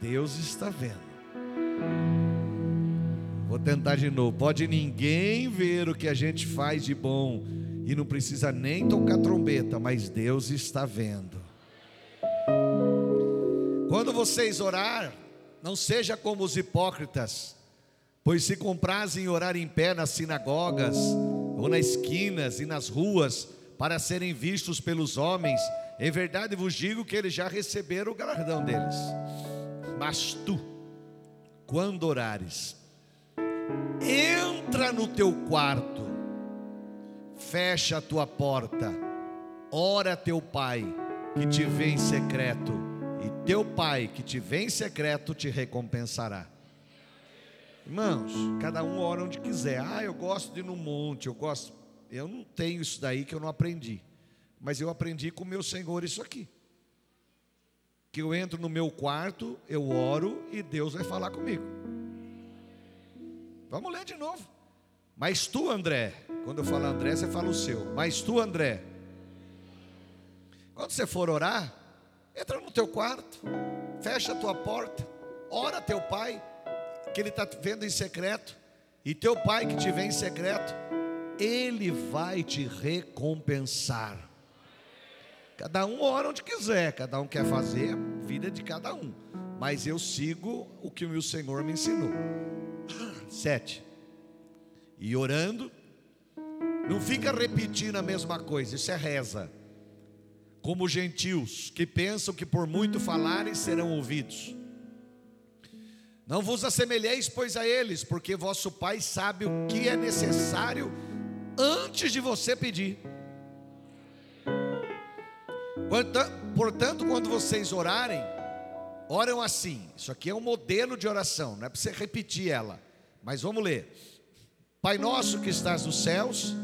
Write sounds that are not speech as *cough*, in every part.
Deus está vendo. Vou tentar de novo. Pode ninguém ver o que a gente faz de bom e não precisa nem tocar trombeta, mas Deus está vendo. Quando vocês orar, não seja como os hipócritas, pois se comprazem orar em pé nas sinagogas, ou nas esquinas e nas ruas, para serem vistos pelos homens, em verdade vos digo que eles já receberam o galardão deles. Mas tu, quando orares, entra no teu quarto, fecha a tua porta, ora teu pai que te vê em secreto, e teu pai que te vê em secreto te recompensará. Irmãos, cada um ora onde quiser. Ah, eu gosto de ir no monte, eu gosto. Eu não tenho isso daí que eu não aprendi. Mas eu aprendi com o meu Senhor isso aqui. Que eu entro no meu quarto, eu oro e Deus vai falar comigo. Vamos ler de novo. Mas tu, André, quando eu falo André, você fala o seu. Mas tu, André, quando você for orar, entra no teu quarto, fecha a tua porta, ora teu pai que Ele está vendo em secreto, e teu pai que te vê em secreto, Ele vai te recompensar. Cada um ora onde quiser, cada um quer fazer a vida de cada um, mas eu sigo o que o meu Senhor me ensinou. *clears throat* Sete. E orando, não fica repetindo a mesma coisa, isso é reza. Como gentios que pensam que por muito falarem serão ouvidos. Não vos assemelheis, pois, a eles, porque vosso Pai sabe o que é necessário antes de você pedir. Portanto, quando vocês orarem, oram assim. Isso aqui é um modelo de oração, não é para você repetir ela, mas vamos ler. Pai nosso que estás nos céus,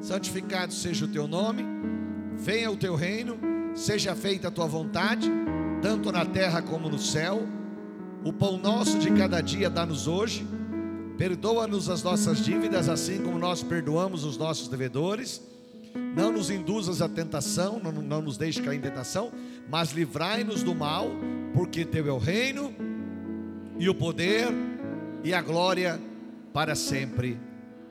santificado seja o teu nome, venha o teu reino, seja feita a tua vontade, tanto na terra como no céu. O pão nosso de cada dia dá-nos hoje. Perdoa-nos as nossas dívidas, assim como nós perdoamos os nossos devedores. Não nos induzas à tentação, não, não nos deixe cair em tentação, mas livrai-nos do mal, porque teu é o reino, e o poder, e a glória para sempre.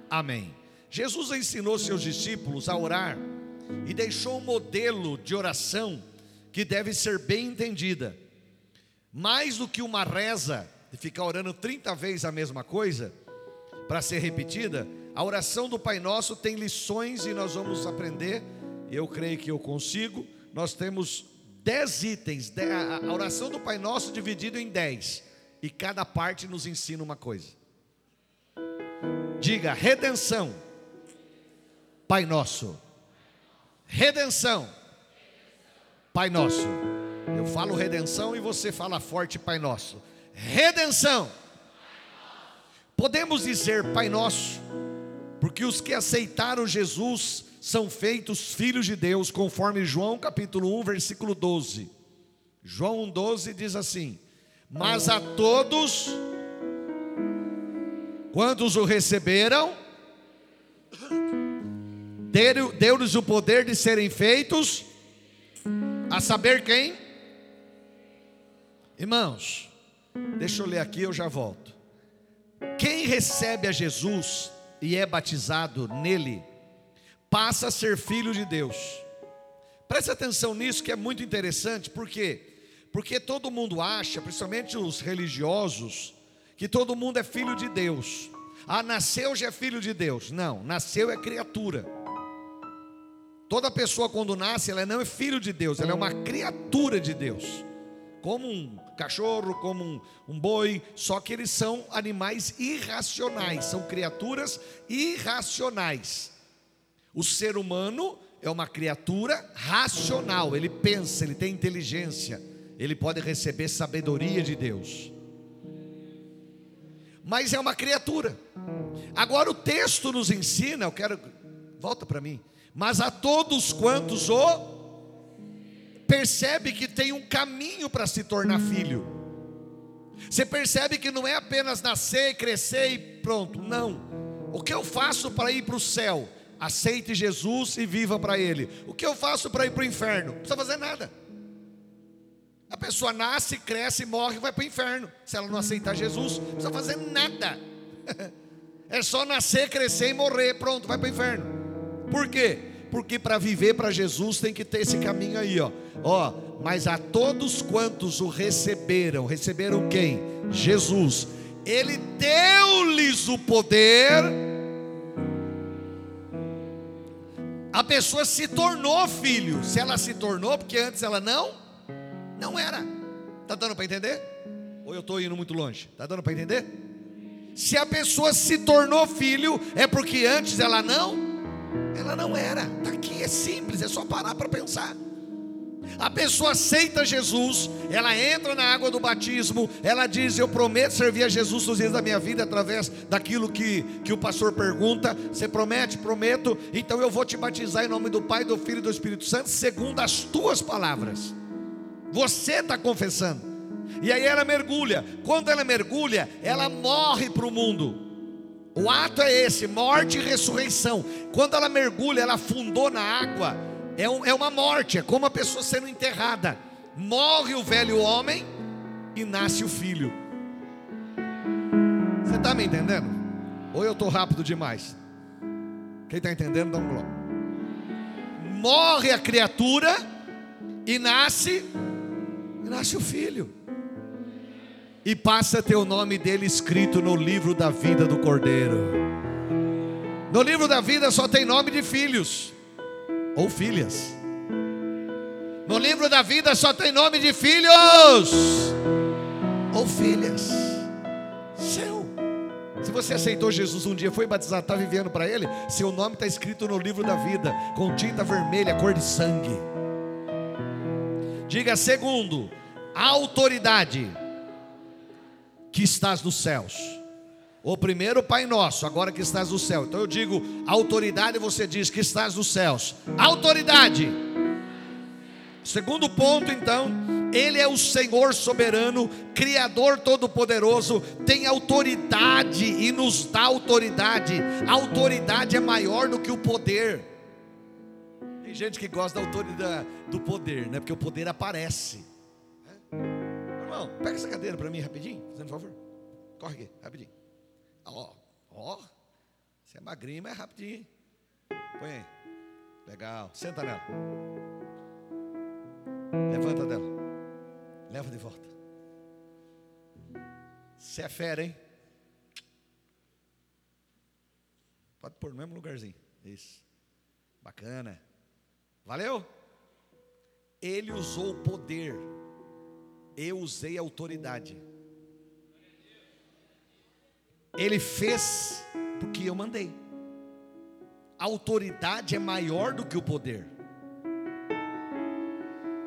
Amém. Jesus ensinou seus discípulos a orar e deixou um modelo de oração que deve ser bem entendida mais do que uma reza, de ficar orando 30 vezes a mesma coisa, para ser repetida, a oração do Pai Nosso tem lições e nós vamos aprender. Eu creio que eu consigo. Nós temos 10 itens, a oração do Pai Nosso dividido em 10, e cada parte nos ensina uma coisa. Diga redenção, Pai Nosso. Redenção, Pai Nosso. Eu falo redenção e você fala forte, Pai Nosso. Redenção. Podemos dizer Pai Nosso, porque os que aceitaram Jesus são feitos filhos de Deus, conforme João capítulo 1, versículo 12. João 12 diz assim: Mas a todos, quantos o receberam, deu-lhes o poder de serem feitos, a saber quem? Irmãos, deixa eu ler aqui, eu já volto. Quem recebe a Jesus e é batizado nele, passa a ser filho de Deus. Preste atenção nisso que é muito interessante, por quê? Porque todo mundo acha, principalmente os religiosos, que todo mundo é filho de Deus. Ah, nasceu já é filho de Deus. Não, nasceu é criatura. Toda pessoa quando nasce, ela não é filho de Deus, ela é uma criatura de Deus como um cachorro, como um, um, boi, só que eles são animais irracionais, são criaturas irracionais. O ser humano é uma criatura racional, ele pensa, ele tem inteligência, ele pode receber sabedoria de Deus. Mas é uma criatura. Agora o texto nos ensina, eu quero volta para mim. Mas a todos quantos o percebe que tem um caminho para se tornar filho. Você percebe que não é apenas nascer, crescer e pronto. Não. O que eu faço para ir para o céu? Aceite Jesus e viva para Ele. O que eu faço para ir para o inferno? Não precisa fazer nada. A pessoa nasce, cresce, morre e vai para o inferno. Se ela não aceitar Jesus, não precisa fazer nada. *laughs* É só nascer, crescer e morrer. Pronto, vai para o inferno. Por quê? Porque para viver para Jesus tem que ter esse caminho aí, ó. Ó, mas a todos quantos o receberam, receberam quem? Jesus. Ele deu-lhes o poder. A pessoa se tornou filho. Se ela se tornou, porque antes ela não, não era. Tá dando para entender? Ou eu estou indo muito longe? Tá dando para entender? Se a pessoa se tornou filho, é porque antes ela não, ela não era. Tá aqui é simples, é só parar para pensar. A pessoa aceita Jesus, ela entra na água do batismo, ela diz: Eu prometo servir a Jesus nos dias da minha vida através daquilo que, que o pastor pergunta. Você promete? Prometo. Então eu vou te batizar em nome do Pai, do Filho e do Espírito Santo, segundo as tuas palavras. Você está confessando. E aí ela mergulha. Quando ela mergulha, ela morre para o mundo. O ato é esse: morte e ressurreição. Quando ela mergulha, ela afundou na água é, um, é uma morte, é como a pessoa sendo enterrada. Morre o velho homem e nasce o filho. Você está me entendendo? Ou eu estou rápido demais? Quem está entendendo, dá um glória. Morre a criatura e nasce, e nasce o filho. E passa o nome dele escrito no livro da vida do Cordeiro. No livro da vida só tem nome de filhos ou filhas. No livro da vida só tem nome de filhos ou filhas. Seu. Se você aceitou Jesus um dia, foi batizado, está vivendo para Ele, seu nome está escrito no livro da vida, com tinta vermelha, cor de sangue. Diga segundo, autoridade que estás nos céus. O primeiro Pai Nosso, agora que estás no céu. Então eu digo autoridade, você diz que estás nos céus. Autoridade. Segundo ponto, então, Ele é o Senhor soberano, Criador todo-poderoso, tem autoridade e nos dá autoridade. A autoridade é maior do que o poder. Tem gente que gosta da autoridade do poder, né? Porque o poder aparece. Irmão, pega essa cadeira para mim rapidinho, fazendo favor. Corre aqui, rapidinho. Ó, ó. Você é magrinho, mas é rapidinho. Põe aí. Legal. Senta nela. Levanta dela. Leva de volta. Você é fera, hein? Pode pôr no mesmo lugarzinho. Isso. Bacana. Valeu? Ele usou o poder. Eu usei a autoridade. Ele fez porque eu mandei. A autoridade é maior do que o poder.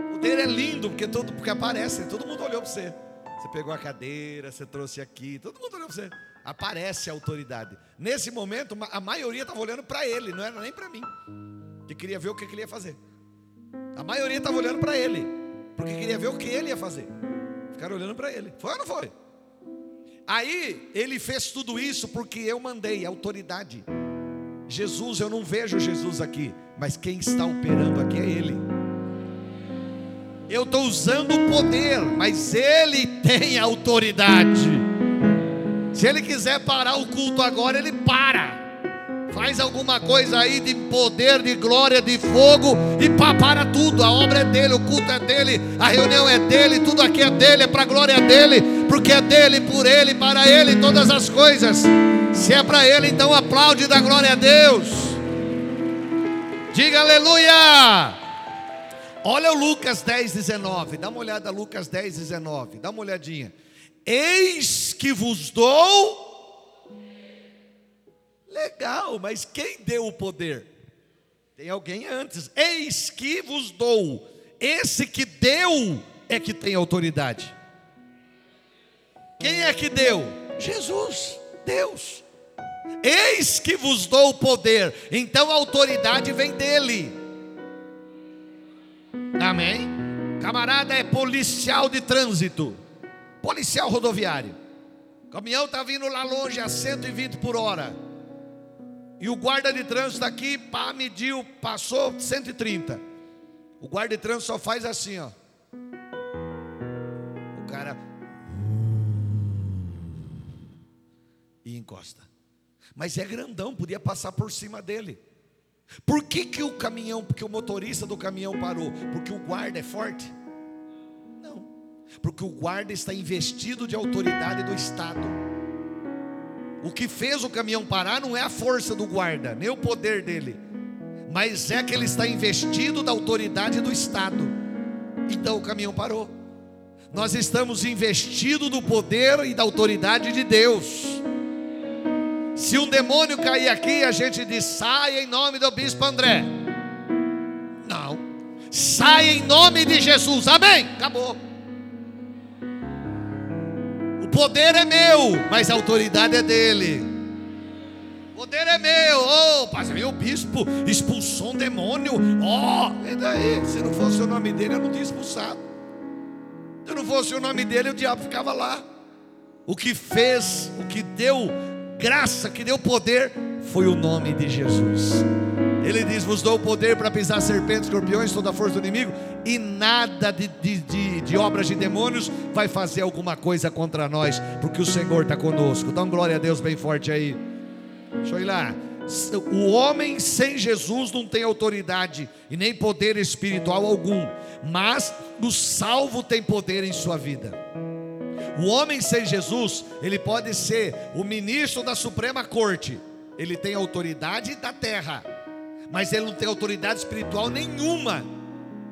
O poder é lindo porque todo porque aparece, todo mundo olhou para você. Você pegou a cadeira, você trouxe aqui, todo mundo olhou para você. Aparece a autoridade. Nesse momento, a maioria estava olhando para ele, não era nem para mim. Que queria ver o que ele ia fazer. A maioria estava olhando para ele, porque queria ver o que ele ia fazer. Ficaram olhando para ele. Foi ou não foi? Aí ele fez tudo isso porque eu mandei autoridade. Jesus, eu não vejo Jesus aqui, mas quem está operando aqui é Ele. Eu estou usando o poder, mas Ele tem autoridade. Se Ele quiser parar o culto agora, Ele para. Faz alguma coisa aí de poder, de glória, de fogo e pá, para tudo. A obra é dele, o culto é dele, a reunião é dele, tudo aqui é dele, é para a glória dele, porque é dele, por ele, para ele todas as coisas. Se é para ele, então aplaude da glória a Deus. Diga aleluia. Olha o Lucas 10, 19. Dá uma olhada, Lucas 10, 19. Dá uma olhadinha. Eis que vos dou Legal, mas quem deu o poder? Tem alguém antes. Eis que vos dou. Esse que deu é que tem autoridade. Quem é que deu? Jesus, Deus. Eis que vos dou o poder. Então a autoridade vem dele. Amém? Camarada é policial de trânsito, policial rodoviário. Caminhão está vindo lá longe a 120 por hora. E o guarda de trânsito aqui, pá, mediu, passou 130. O guarda de trânsito só faz assim, ó. cara e encosta. Mas é grandão, podia passar por cima dele. Por que, que o caminhão, porque o motorista do caminhão parou? Porque o guarda é forte? Não. Porque o guarda está investido de autoridade do Estado. O que fez o caminhão parar não é a força do guarda, nem o poder dele, mas é que ele está investido da autoridade do Estado. Então o caminhão parou. Nós estamos investidos do poder e da autoridade de Deus. Se um demônio cair aqui, a gente diz: sai em nome do bispo André. Não, sai em nome de Jesus, amém. Acabou. O poder é meu, mas a autoridade é dele. O poder é meu, oh, mas meu bispo expulsou um demônio, oh, e daí? Se não fosse o nome dele, eu não tinha expulsado. Se não fosse o nome dele, o diabo ficava lá. O que fez, o que deu graça, que deu poder, foi o nome de Jesus. Ele diz: Vos dou o poder para pisar serpentes, escorpiões, toda a força do inimigo, e nada de, de, de, de obras de demônios vai fazer alguma coisa contra nós, porque o Senhor está conosco. Dá um glória a Deus bem forte aí. Deixa eu ir lá. O homem sem Jesus não tem autoridade e nem poder espiritual algum, mas o salvo tem poder em sua vida. O homem sem Jesus, ele pode ser o ministro da Suprema Corte, ele tem autoridade da terra, mas ele não tem autoridade espiritual nenhuma,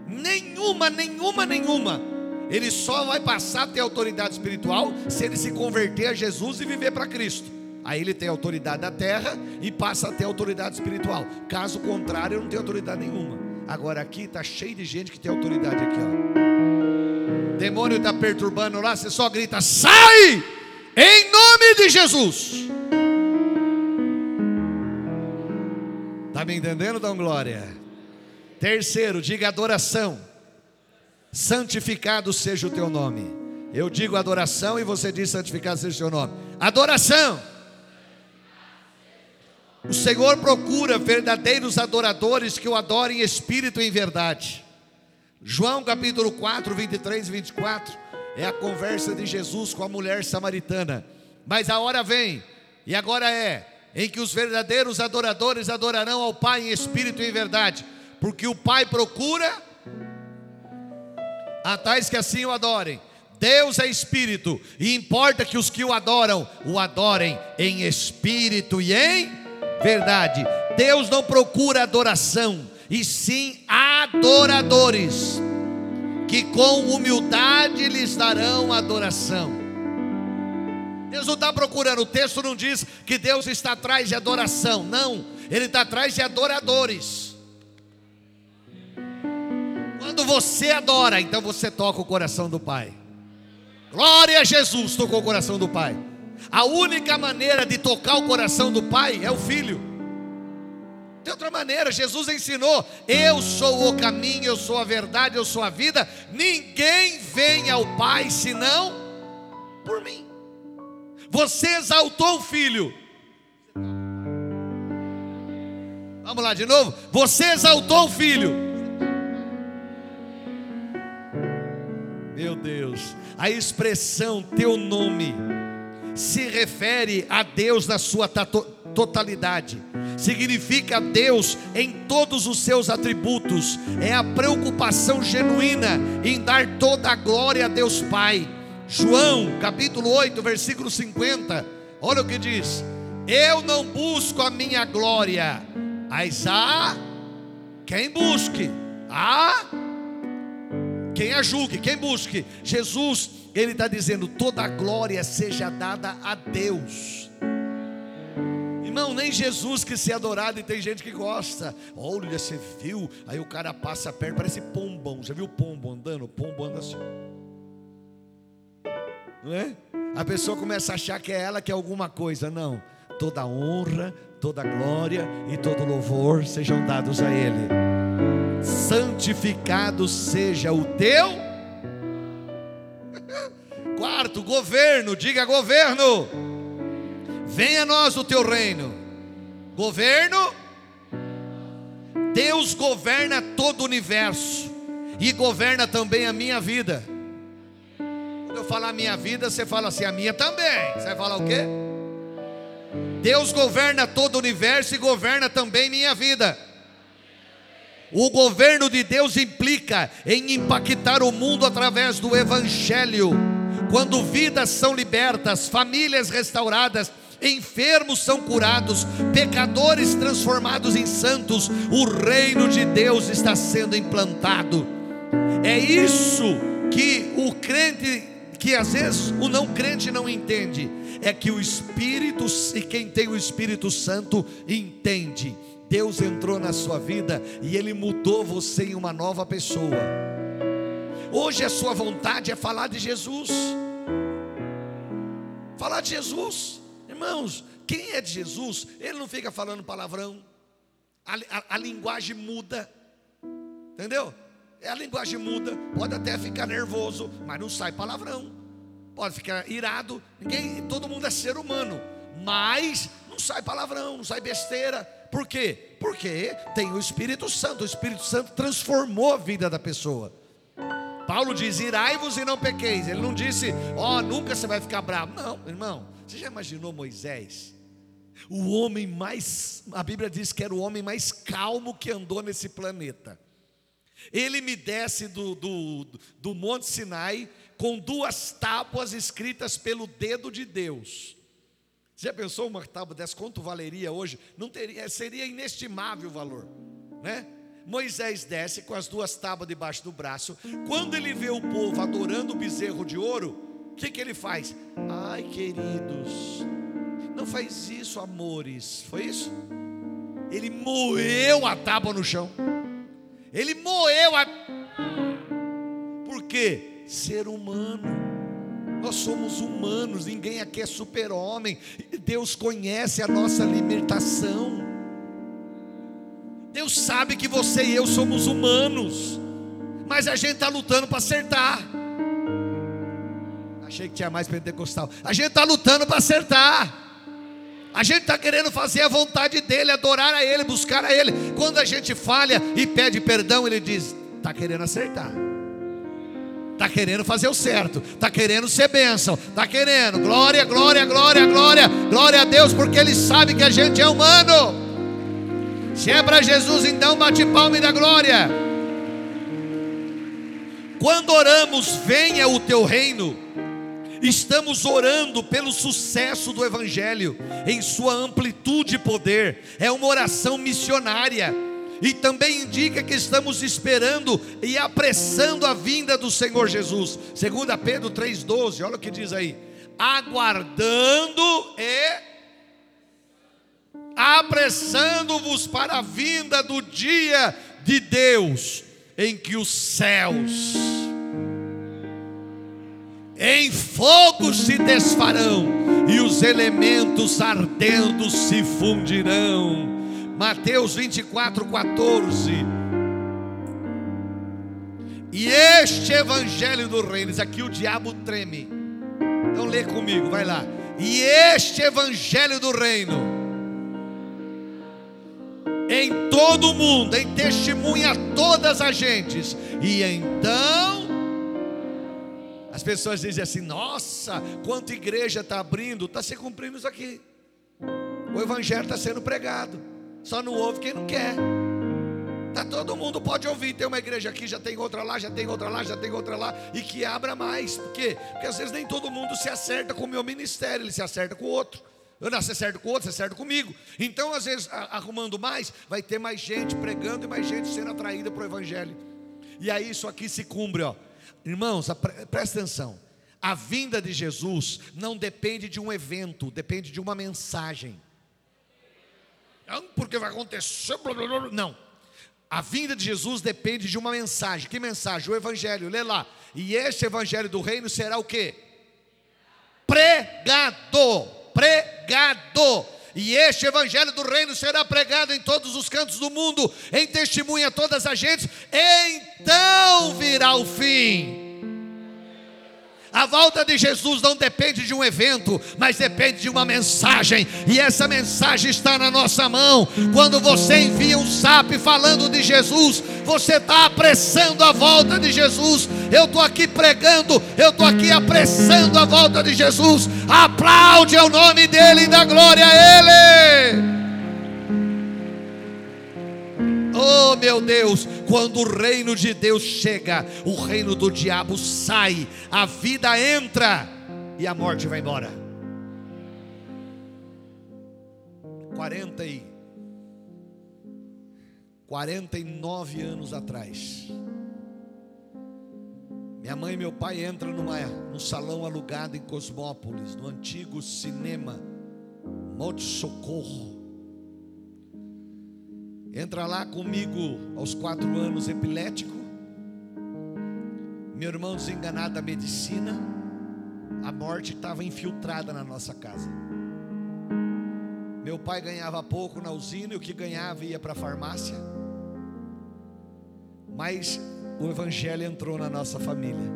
nenhuma, nenhuma, nenhuma. Ele só vai passar a ter autoridade espiritual se ele se converter a Jesus e viver para Cristo. Aí ele tem autoridade da terra e passa a ter autoridade espiritual. Caso contrário, ele não tem autoridade nenhuma. Agora aqui está cheio de gente que tem autoridade aqui, ó demônio está perturbando lá, você só grita: sai! Em nome de Jesus. Me entendendo, Dão Glória? Terceiro, diga adoração. Santificado seja o teu nome. Eu digo adoração e você diz santificado seja o teu nome. Adoração. O Senhor procura verdadeiros adoradores que o adorem em espírito e em verdade. João capítulo 4, 23 e 24 é a conversa de Jesus com a mulher samaritana. Mas a hora vem, e agora é, em que os verdadeiros adoradores adorarão ao Pai em espírito e em verdade, porque o Pai procura a tais que assim o adorem. Deus é espírito, e importa que os que o adoram, o adorem em espírito e em verdade. Deus não procura adoração, e sim adoradores, que com humildade lhes darão adoração. Deus não está procurando, o texto não diz que Deus está atrás de adoração, não, Ele está atrás de adoradores. Quando você adora, então você toca o coração do Pai. Glória a Jesus, tocou o coração do Pai. A única maneira de tocar o coração do Pai é o Filho tem outra maneira, Jesus ensinou: Eu sou o caminho, eu sou a verdade, eu sou a vida. Ninguém vem ao Pai senão por mim. Você exaltou o filho. Vamos lá de novo. Você exaltou o filho. Meu Deus, a expressão teu nome se refere a Deus na sua totalidade. Significa Deus em todos os seus atributos. É a preocupação genuína em dar toda a glória a Deus Pai. João, capítulo 8, versículo 50. Olha o que diz: Eu não busco a minha glória, mas há quem busque. Há quem a julgue, quem busque. Jesus, ele está dizendo: toda a glória seja dada a Deus. Irmão, nem Jesus que se adorado e tem gente que gosta. Olha, você viu? Aí o cara passa perto, parece pombão. Já viu pombo andando? Pombo anda assim. Não é? A pessoa começa a achar que é ela que é alguma coisa. Não. Toda honra, toda glória e todo louvor sejam dados a Ele. Santificado seja o teu. *laughs* Quarto, governo, diga governo. Venha a nós o teu reino. Governo. Deus governa todo o universo e governa também a minha vida. Quando eu falar minha vida, você fala assim, a minha também. Você vai falar o quê? Deus governa todo o universo e governa também minha vida. O governo de Deus implica em impactar o mundo através do Evangelho. Quando vidas são libertas, famílias restauradas, enfermos são curados, pecadores transformados em santos, o reino de Deus está sendo implantado. É isso que o crente, que às vezes o não crente não entende, é que o Espírito, e quem tem o Espírito Santo entende. Deus entrou na sua vida e Ele mudou você em uma nova pessoa. Hoje a sua vontade é falar de Jesus. Falar de Jesus. Irmãos, quem é de Jesus, ele não fica falando palavrão. A, a, a linguagem muda. Entendeu? É a linguagem muda. Pode até ficar nervoso, mas não sai palavrão. Pode ficar irado. Ninguém, todo mundo é ser humano. Mas não sai palavrão, não sai besteira. Por quê? Porque tem o Espírito Santo. O Espírito Santo transformou a vida da pessoa. Paulo diz: irai-vos e não pequeis. Ele não disse, ó, oh, nunca você vai ficar bravo. Não, irmão. Você já imaginou Moisés? O homem mais, a Bíblia diz que era o homem mais calmo que andou nesse planeta. Ele me desce do, do, do Monte Sinai com duas tábuas escritas pelo dedo de Deus. Você já pensou uma tábua dessa quanto valeria hoje? Não teria, seria inestimável o valor, né? Moisés desce com as duas tábuas debaixo do braço. Quando ele vê o povo adorando o bezerro de ouro, o que, que ele faz? Ai, queridos, não faz isso, amores. Foi isso? Ele moeu a tábua no chão. Ele moeu a. Por quê? Ser humano. Nós somos humanos, ninguém aqui é super-homem. Deus conhece a nossa limitação. Deus sabe que você e eu somos humanos, mas a gente está lutando para acertar. Achei que tinha mais pentecostal. A gente está lutando para acertar. A gente está querendo fazer a vontade dele, adorar a ele, buscar a ele. Quando a gente falha e pede perdão, ele diz: está querendo acertar. Está querendo fazer o certo, está querendo ser bênção, está querendo, glória, glória, glória, glória, glória a Deus, porque Ele sabe que a gente é humano. Se é para Jesus, então bate palma e dá glória. Quando oramos, venha o teu reino Estamos orando pelo sucesso do Evangelho em sua amplitude e poder. É uma oração missionária. E também indica que estamos esperando e apressando a vinda do Senhor Jesus. 2 Pedro 3,12, olha o que diz aí. Aguardando e apressando-vos para a vinda do dia de Deus, em que os céus em fogo se desfarão e os elementos ardendo se fundirão. Mateus 24, 14. E este evangelho do reino, aqui o diabo treme. Então lê comigo, vai lá. E este evangelho do reino, em todo o mundo, em testemunha a todas as gentes, e então as pessoas dizem assim: nossa, quanta igreja está abrindo, está se cumprindo isso aqui. O evangelho está sendo pregado, só não ouve quem não quer. Tá, todo mundo pode ouvir. Tem uma igreja aqui, já tem outra lá, já tem outra lá, já tem outra lá, e que abra mais. Por quê? Porque às vezes nem todo mundo se acerta com o meu ministério, ele se acerta com o outro. Eu não acerto com o outro, você acerta comigo. Então, às vezes, arrumando mais, vai ter mais gente pregando e mais gente sendo atraída para o Evangelho. E aí isso aqui se cumpre, ó. Irmãos, presta atenção. A vinda de Jesus não depende de um evento, depende de uma mensagem. Não, porque vai acontecer. Não. A vinda de Jesus depende de uma mensagem. Que mensagem? O Evangelho. Lê lá. E este Evangelho do Reino será o quê? Pregado. Pregado. E este evangelho do reino será pregado em todos os cantos do mundo, em testemunha a todas as gentes, então virá o fim. A volta de Jesus não depende de um evento, mas depende de uma mensagem, e essa mensagem está na nossa mão. Quando você envia um SAP falando de Jesus, você está apressando a volta de Jesus. Eu estou aqui pregando, eu estou aqui apressando a volta de Jesus. Aplaude o nome dele e dá glória a ele. Oh meu Deus, quando o reino de Deus chega, o reino do diabo sai, a vida entra e a morte vai embora. 40 e 49 anos atrás. Minha mãe e meu pai entram numa, num salão alugado em Cosmópolis, no antigo cinema Monte Socorro. Entra lá comigo aos quatro anos, epilético. Meu irmão desenganado da medicina. A morte estava infiltrada na nossa casa. Meu pai ganhava pouco na usina e o que ganhava ia para a farmácia. Mas o Evangelho entrou na nossa família.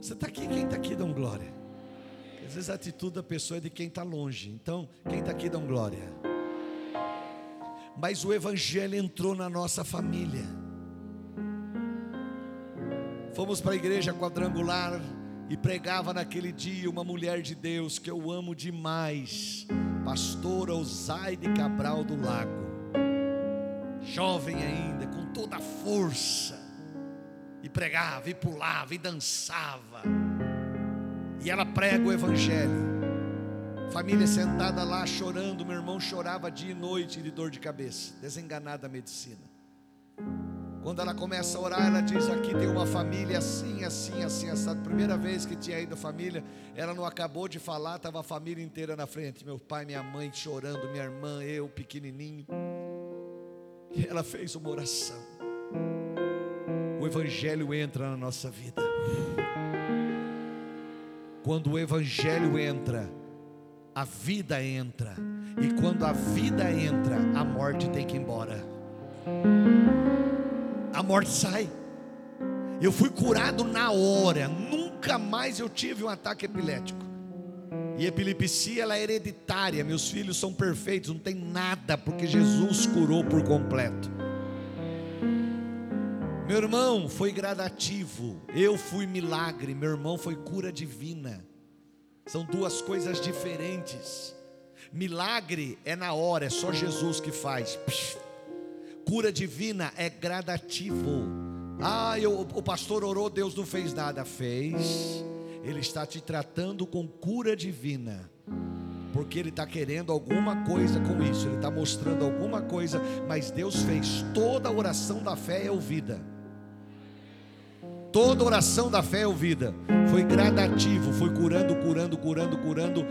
Você está aqui, quem está aqui, dá glória. Às vezes a atitude da pessoa é de quem está longe. Então, quem está aqui dá glória. Mas o Evangelho entrou na nossa família. Fomos para a igreja quadrangular e pregava naquele dia uma mulher de Deus que eu amo demais, pastora Osaide Cabral do Lago, jovem ainda, com toda a força, e pregava, e pulava, e dançava e ela prega o Evangelho. Família sentada lá chorando, meu irmão chorava dia e noite de dor de cabeça, desenganada da medicina. Quando ela começa a orar, ela diz: Aqui tem uma família assim, assim, assim, essa primeira vez que tinha ido a família, ela não acabou de falar, estava a família inteira na frente. Meu pai, minha mãe chorando, minha irmã, eu, pequenininho. E ela fez uma oração. O Evangelho entra na nossa vida. Quando o Evangelho entra, a vida entra. E quando a vida entra, a morte tem que ir embora. A morte sai. Eu fui curado na hora. Nunca mais eu tive um ataque epilético. E epilepsia ela é hereditária. Meus filhos são perfeitos, não tem nada, porque Jesus curou por completo. Meu irmão foi gradativo, eu fui milagre, meu irmão foi cura divina. São duas coisas diferentes. Milagre é na hora, é só Jesus que faz. Cura divina é gradativo. Ah, eu, o pastor orou, Deus não fez nada. Fez. Ele está te tratando com cura divina porque Ele está querendo alguma coisa com isso, Ele está mostrando alguma coisa, mas Deus fez, toda oração da fé é ouvida. Toda oração da fé é ouvida. Foi gradativo, foi curando, curando, curando, curando.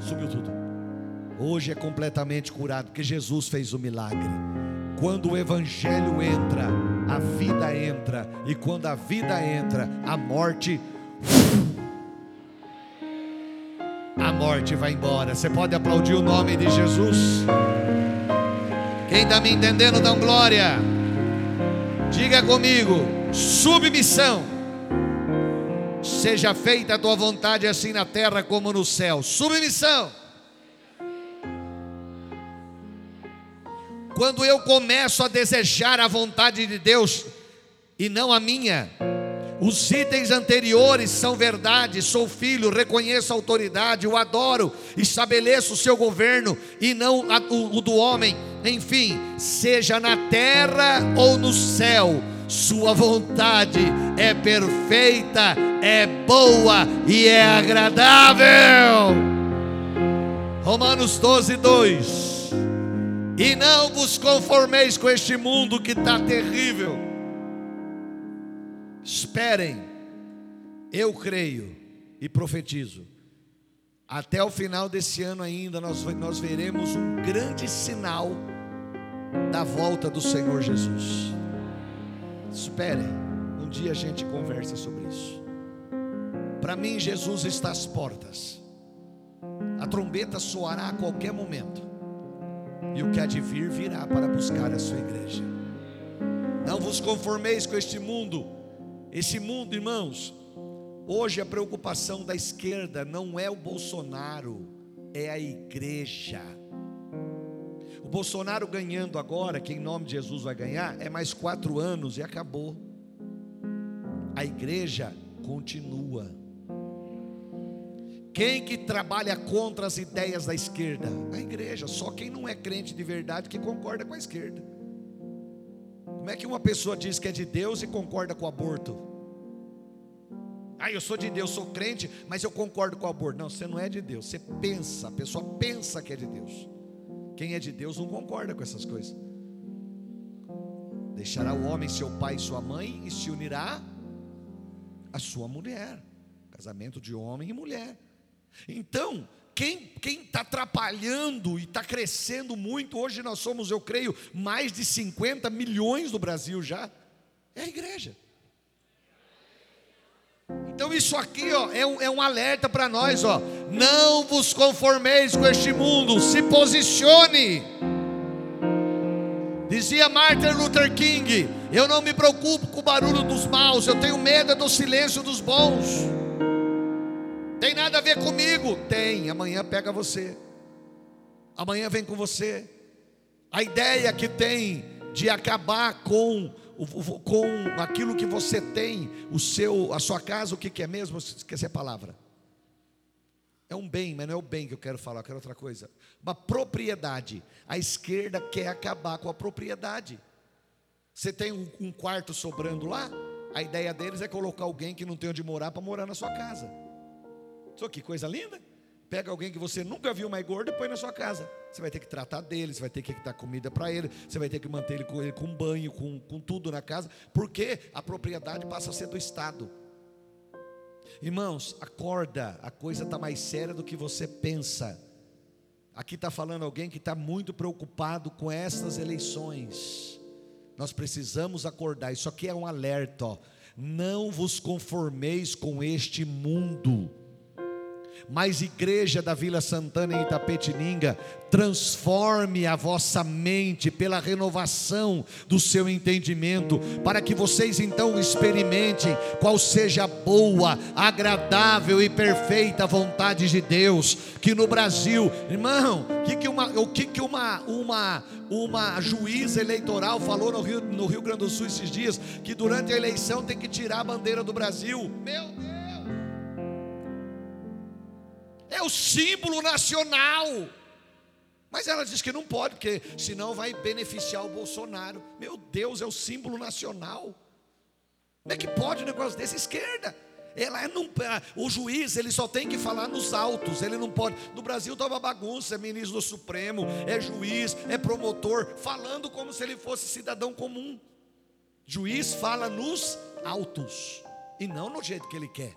Sumiu tudo. Hoje é completamente curado, porque Jesus fez o milagre. Quando o Evangelho entra, a vida entra. E quando a vida entra, a morte. A morte vai embora. Você pode aplaudir o nome de Jesus? Quem está me entendendo, dá glória. Diga comigo submissão. Seja feita a tua vontade assim na terra como no céu. Submissão. Quando eu começo a desejar a vontade de Deus e não a minha, os itens anteriores são verdade. Sou filho, reconheço a autoridade, o adoro, estabeleço o seu governo e não o do homem. Enfim, seja na terra ou no céu sua vontade é perfeita, é boa e é agradável. Romanos 12, 2. E não vos conformeis com este mundo que está terrível. Esperem, eu creio e profetizo. Até o final desse ano ainda, nós, nós veremos um grande sinal da volta do Senhor Jesus. Espere, um dia a gente conversa sobre isso. Para mim, Jesus está às portas. A trombeta soará a qualquer momento. E o que há de vir virá para buscar a sua igreja. Não vos conformeis com este mundo, Esse mundo, irmãos, hoje a preocupação da esquerda não é o Bolsonaro, é a igreja. O Bolsonaro ganhando agora, que em nome de Jesus vai ganhar, é mais quatro anos e acabou. A igreja continua. Quem que trabalha contra as ideias da esquerda? A igreja. Só quem não é crente de verdade que concorda com a esquerda. Como é que uma pessoa diz que é de Deus e concorda com o aborto? Ah, eu sou de Deus, sou crente, mas eu concordo com o aborto. Não, você não é de Deus. Você pensa, a pessoa pensa que é de Deus. Quem é de Deus não concorda com essas coisas. Deixará o homem seu pai e sua mãe e se unirá a sua mulher. Casamento de homem e mulher. Então, quem está atrapalhando e está crescendo muito, hoje nós somos, eu creio, mais de 50 milhões no Brasil já, é a igreja. Então isso aqui ó, é, um, é um alerta para nós, ó. Não vos conformeis com este mundo, se posicione. Dizia Martin Luther King: Eu não me preocupo com o barulho dos maus, eu tenho medo do silêncio dos bons. Tem nada a ver comigo? Tem, amanhã pega você. Amanhã vem com você. A ideia que tem de acabar com com aquilo que você tem, o seu, a sua casa, o que, que é mesmo? Esqueci a palavra. É um bem, mas não é o bem que eu quero falar, eu quero outra coisa. Uma propriedade. A esquerda quer acabar com a propriedade. Você tem um, um quarto sobrando lá, a ideia deles é colocar alguém que não tem onde morar para morar na sua casa. Só que coisa linda. Pega alguém que você nunca viu mais gordo e põe na sua casa. Você vai ter que tratar dele, você vai ter que dar comida para ele, você vai ter que manter ele com, ele com banho, com, com tudo na casa, porque a propriedade passa a ser do Estado. Irmãos, acorda, a coisa está mais séria do que você pensa. Aqui está falando alguém que está muito preocupado com essas eleições. Nós precisamos acordar, isso aqui é um alerta, ó. não vos conformeis com este mundo mas igreja da Vila Santana em Itapetininga, transforme a vossa mente pela renovação do seu entendimento, para que vocês então experimentem qual seja a boa, agradável e perfeita vontade de Deus. Que no Brasil, irmão, que que uma, o que, que uma, uma, uma juíza eleitoral falou no Rio, no Rio Grande do Sul esses dias, que durante a eleição tem que tirar a bandeira do Brasil. Meu Deus! É o símbolo nacional. Mas ela diz que não pode, porque senão vai beneficiar o Bolsonaro. Meu Deus, é o símbolo nacional. Como é que pode um negócio desse? Esquerda. Ela não, o juiz ele só tem que falar nos autos, ele não pode. No Brasil está uma bagunça, é ministro do Supremo, é juiz, é promotor, falando como se ele fosse cidadão comum. Juiz fala nos autos e não no jeito que ele quer.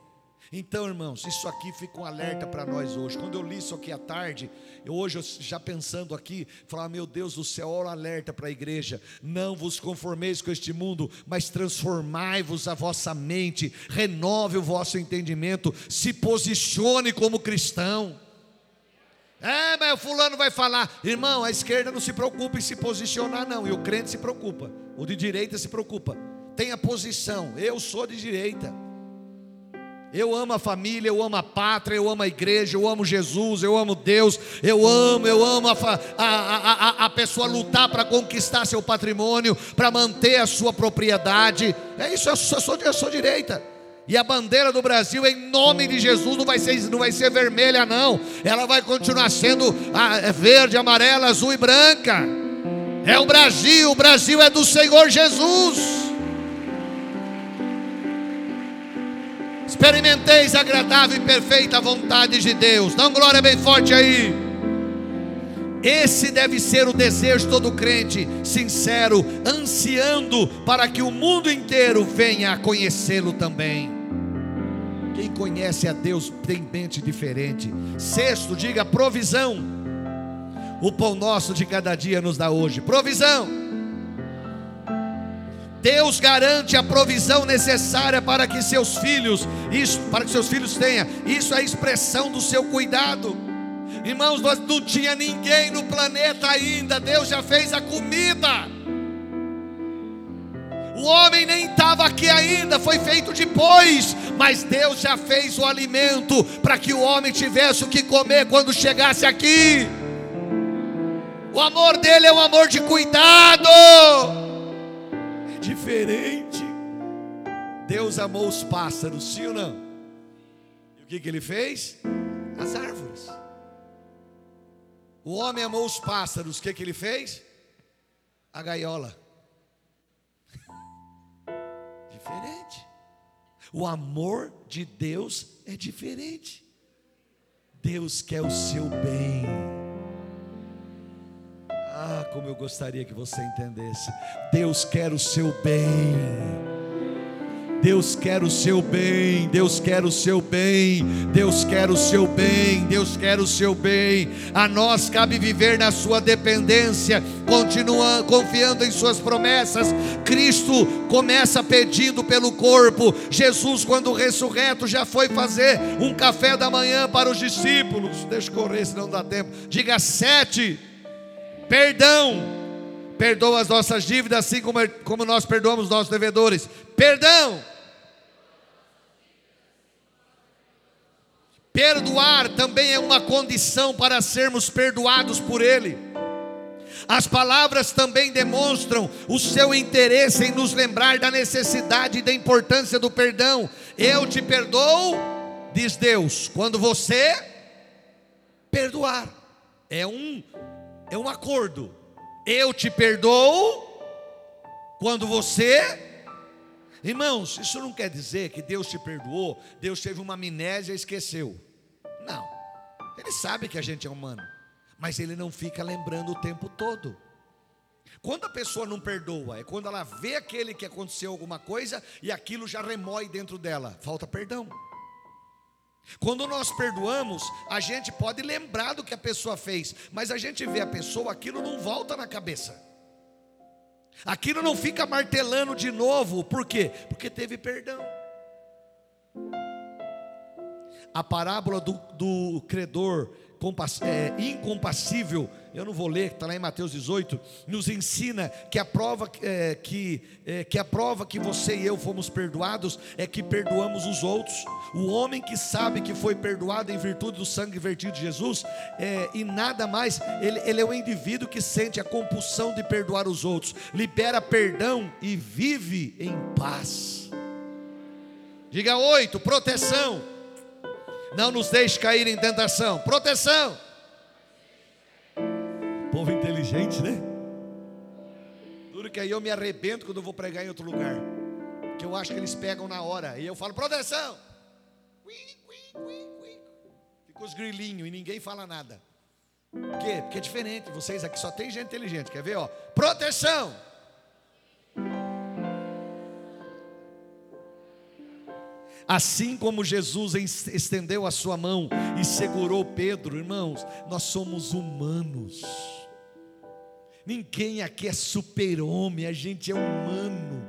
Então, irmãos, isso aqui fica um alerta para nós hoje. Quando eu li isso aqui à tarde, eu hoje eu já pensando aqui, falar, meu Deus do céu, olha o alerta para a igreja. Não vos conformeis com este mundo, mas transformai-vos a vossa mente, renove o vosso entendimento, se posicione como cristão. É, mas o fulano vai falar, irmão, a esquerda não se preocupa em se posicionar, não, e o crente se preocupa, o de direita se preocupa. Tenha posição, eu sou de direita. Eu amo a família, eu amo a pátria, eu amo a igreja, eu amo Jesus, eu amo Deus, eu amo, eu amo a, a, a, a pessoa lutar para conquistar seu patrimônio, para manter a sua propriedade. É isso, eu sou, eu sou, eu sou direita. E a bandeira do Brasil, em nome de Jesus, não vai ser, não vai ser vermelha, não. Ela vai continuar sendo é verde, amarela, azul e branca. É o Brasil, o Brasil é do Senhor Jesus. Experimenteis a agradável e perfeita vontade de Deus. Dá um glória bem forte aí. Esse deve ser o desejo de todo crente, sincero, ansiando para que o mundo inteiro venha a conhecê-lo também. Quem conhece a Deus tem mente diferente. Sexto, diga provisão. O pão nosso de cada dia nos dá hoje. Provisão. Deus garante a provisão necessária para que seus filhos, isso, para que seus filhos tenham. Isso é expressão do seu cuidado. Irmãos, nós não tinha ninguém no planeta ainda. Deus já fez a comida. O homem nem estava aqui ainda, foi feito depois, mas Deus já fez o alimento para que o homem tivesse o que comer quando chegasse aqui. O amor dele é um amor de cuidado, diferente. Deus amou os pássaros, sim ou não? E o que, que ele fez? As árvores. O homem amou os pássaros, o que, que ele fez? A gaiola. *laughs* diferente. O amor de Deus é diferente. Deus quer o seu bem. Ah, como eu gostaria que você entendesse. Deus quer o seu bem. Deus quer o seu bem, Deus quer o seu bem, Deus quer o seu bem, Deus quer o seu bem. A nós cabe viver na sua dependência, continuando confiando em suas promessas. Cristo começa pedindo pelo corpo. Jesus, quando ressurreto, já foi fazer um café da manhã para os discípulos. Deixa eu correr, senão não dá tempo. Diga sete. Perdão perdoa as nossas dívidas, assim como, como nós perdoamos nossos devedores. Perdão. Perdoar também é uma condição para sermos perdoados por Ele. As palavras também demonstram o seu interesse em nos lembrar da necessidade e da importância do perdão. Eu te perdoo, diz Deus, quando você perdoar. É um é um acordo. Eu te perdoo quando você Irmãos, isso não quer dizer que Deus te perdoou, Deus teve uma amnésia e esqueceu. Não. Ele sabe que a gente é humano, mas ele não fica lembrando o tempo todo. Quando a pessoa não perdoa, é quando ela vê aquele que aconteceu alguma coisa e aquilo já remói dentro dela, falta perdão. Quando nós perdoamos, a gente pode lembrar do que a pessoa fez, mas a gente vê a pessoa, aquilo não volta na cabeça. Aquilo não fica martelando de novo, por quê? Porque teve perdão. A parábola do, do credor é, incompassível, eu não vou ler, está lá em Mateus 18, nos ensina que a prova é, que, é, que a prova que você e eu fomos perdoados é que perdoamos os outros. O homem que sabe que foi perdoado em virtude do sangue vertido de Jesus, é, e nada mais, ele, ele é o indivíduo que sente a compulsão de perdoar os outros, libera perdão e vive em paz. Diga oito, proteção. Não nos deixe cair em tentação. Proteção. Povo inteligente, né? Duro que aí eu me arrebento quando eu vou pregar em outro lugar. Porque eu acho que eles pegam na hora. E eu falo, proteção. Fica os grilinhos e ninguém fala nada. Por quê? Porque é diferente. Vocês aqui só tem gente inteligente. Quer ver? Ó? Proteção. Assim como Jesus estendeu a sua mão e segurou Pedro, irmãos, nós somos humanos. Ninguém aqui é super-homem, a gente é humano.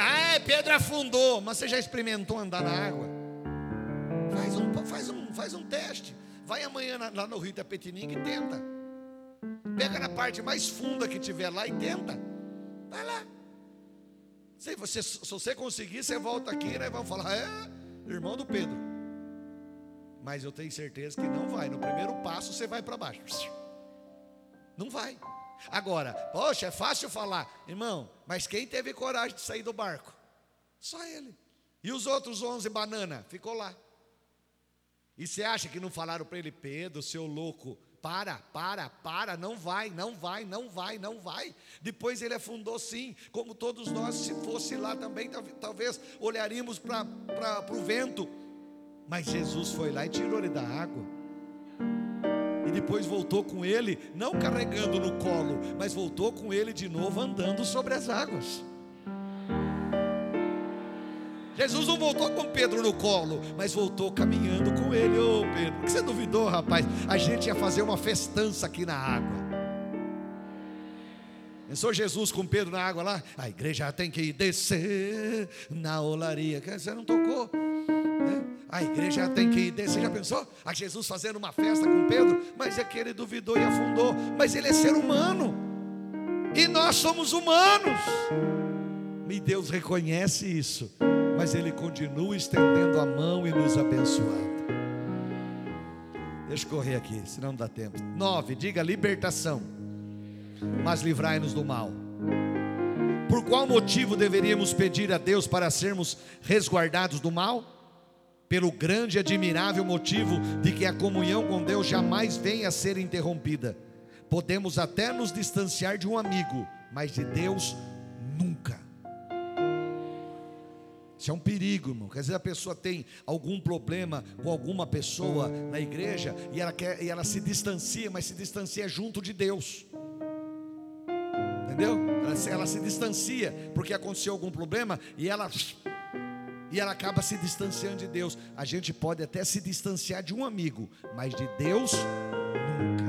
Ah, Pedro afundou, mas você já experimentou andar na água? Faz um, faz um, faz um teste. Vai amanhã lá no Rio Tapetininga e tenta. Pega na parte mais funda que tiver lá e tenta. Vai lá. Se você, se você conseguir, você volta aqui né? vamos falar, é, irmão do Pedro. Mas eu tenho certeza que não vai. No primeiro passo você vai para baixo. Não vai. Agora, poxa, é fácil falar, irmão, mas quem teve coragem de sair do barco? Só ele. E os outros onze banana? Ficou lá. E você acha que não falaram para ele, Pedro, seu louco, para, para, para, não vai, não vai, não vai, não vai. Depois ele afundou sim, como todos nós, se fosse lá também, talvez olharíamos para o vento. Mas Jesus foi lá e tirou ele da água. E depois voltou com ele, não carregando no colo, mas voltou com ele de novo andando sobre as águas. Jesus não voltou com Pedro no colo, mas voltou caminhando com ele. Ô oh, Pedro, que você duvidou, rapaz? A gente ia fazer uma festança aqui na água. Pensou Jesus com Pedro na água lá? A igreja tem que descer na olaria. Você não tocou? Né? A igreja tem que descer. Já pensou? A Jesus fazendo uma festa com Pedro? Mas é que ele duvidou e afundou. Mas ele é ser humano. E nós somos humanos. E Deus reconhece isso, mas Ele continua estendendo a mão e nos abençoando. Deixa eu correr aqui, senão não dá tempo. Nove, diga libertação, mas livrai-nos do mal. Por qual motivo deveríamos pedir a Deus para sermos resguardados do mal? Pelo grande e admirável motivo de que a comunhão com Deus jamais venha a ser interrompida. Podemos até nos distanciar de um amigo, mas de Deus nunca. Isso é um perigo, irmão. Quer dizer, a pessoa tem algum problema com alguma pessoa na igreja e ela, quer, e ela se distancia, mas se distancia junto de Deus. Entendeu? Ela, ela se distancia porque aconteceu algum problema e ela e ela acaba se distanciando de Deus. A gente pode até se distanciar de um amigo, mas de Deus nunca.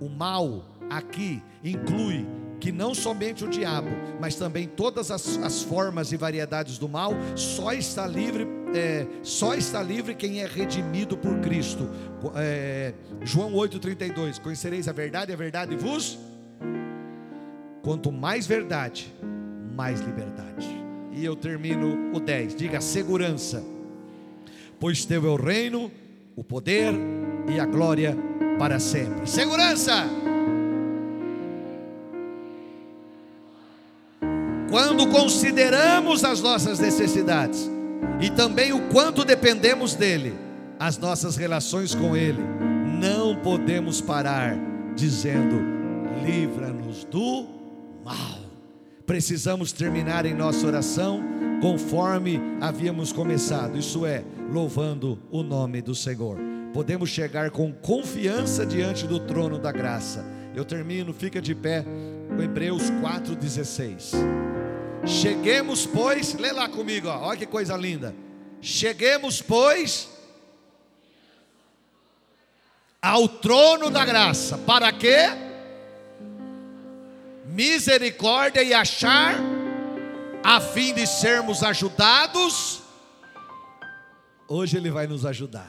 O mal aqui inclui que não somente o diabo, mas também todas as, as formas e variedades do mal, só está livre, é, só está livre quem é redimido por Cristo. É, João 8,32: Conhecereis a verdade, a verdade vos. Quanto mais verdade, mais liberdade. E eu termino o 10. Diga segurança. Pois teu é o reino, o poder e a glória para sempre. Segurança. Quando consideramos as nossas necessidades e também o quanto dependemos dele, as nossas relações com ele, não podemos parar dizendo: livra-nos do mal. Precisamos terminar em nossa oração conforme havíamos começado, isso é, louvando o nome do Senhor. Podemos chegar com confiança diante do trono da graça. Eu termino, fica de pé, Hebreus 4,16. Cheguemos, pois, lê lá comigo, ó, olha que coisa linda. Cheguemos, pois, ao trono da graça, para quê? Misericórdia e achar, a fim de sermos ajudados. Hoje Ele vai nos ajudar.